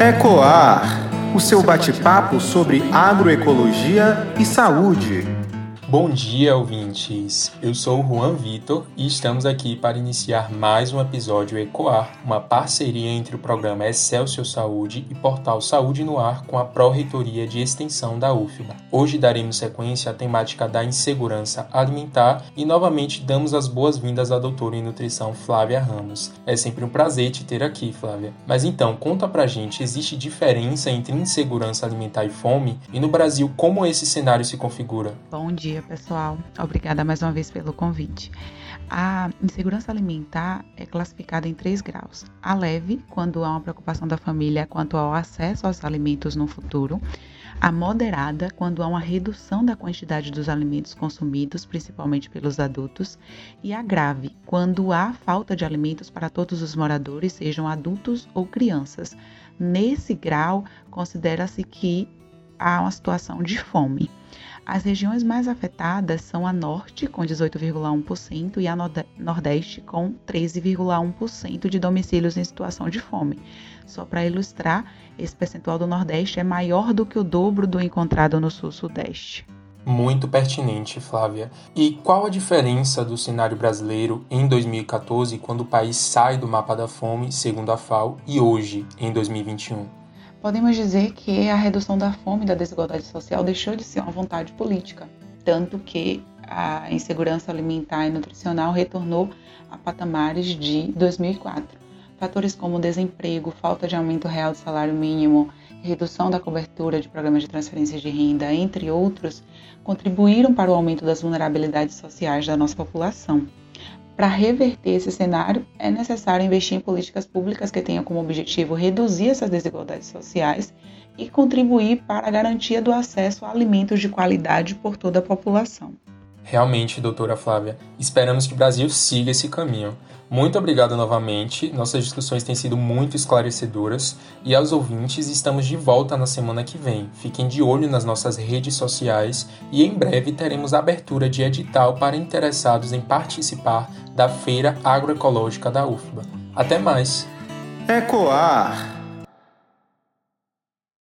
Ecoar, o seu bate-papo sobre agroecologia e saúde. Bom dia, ouvintes! Eu sou o Juan Vitor e estamos aqui para iniciar mais um episódio Ecoar, uma parceria entre o programa Excelsior Saúde e Portal Saúde no Ar com a Pró-Reitoria de Extensão da UFBA. Hoje daremos sequência à temática da insegurança alimentar e novamente damos as boas-vindas à doutora em nutrição Flávia Ramos. É sempre um prazer te ter aqui, Flávia. Mas então, conta pra gente, existe diferença entre insegurança alimentar e fome? E no Brasil, como esse cenário se configura? Bom dia, dia, pessoal. Obrigada mais uma vez pelo convite. A insegurança alimentar é classificada em três graus: a leve, quando há uma preocupação da família quanto ao acesso aos alimentos no futuro, a moderada, quando há uma redução da quantidade dos alimentos consumidos, principalmente pelos adultos, e a grave, quando há falta de alimentos para todos os moradores, sejam adultos ou crianças. Nesse grau, considera-se que há uma situação de fome. As regiões mais afetadas são a Norte, com 18,1%, e a Nordeste, com 13,1% de domicílios em situação de fome. Só para ilustrar, esse percentual do Nordeste é maior do que o dobro do encontrado no Sul-Sudeste. Muito pertinente, Flávia. E qual a diferença do cenário brasileiro em 2014, quando o país sai do mapa da fome, segundo a FAO, e hoje, em 2021? Podemos dizer que a redução da fome e da desigualdade social deixou de ser uma vontade política, tanto que a insegurança alimentar e nutricional retornou a patamares de 2004. Fatores como desemprego, falta de aumento real do salário mínimo, redução da cobertura de programas de transferência de renda, entre outros, contribuíram para o aumento das vulnerabilidades sociais da nossa população. Para reverter esse cenário, é necessário investir em políticas públicas que tenham como objetivo reduzir essas desigualdades sociais e contribuir para a garantia do acesso a alimentos de qualidade por toda a população. Realmente, doutora Flávia, esperamos que o Brasil siga esse caminho. Muito obrigado novamente, nossas discussões têm sido muito esclarecedoras e aos ouvintes estamos de volta na semana que vem. Fiquem de olho nas nossas redes sociais e em breve teremos a abertura de edital para interessados em participar da Feira Agroecológica da UFBA. Até mais! Ecoar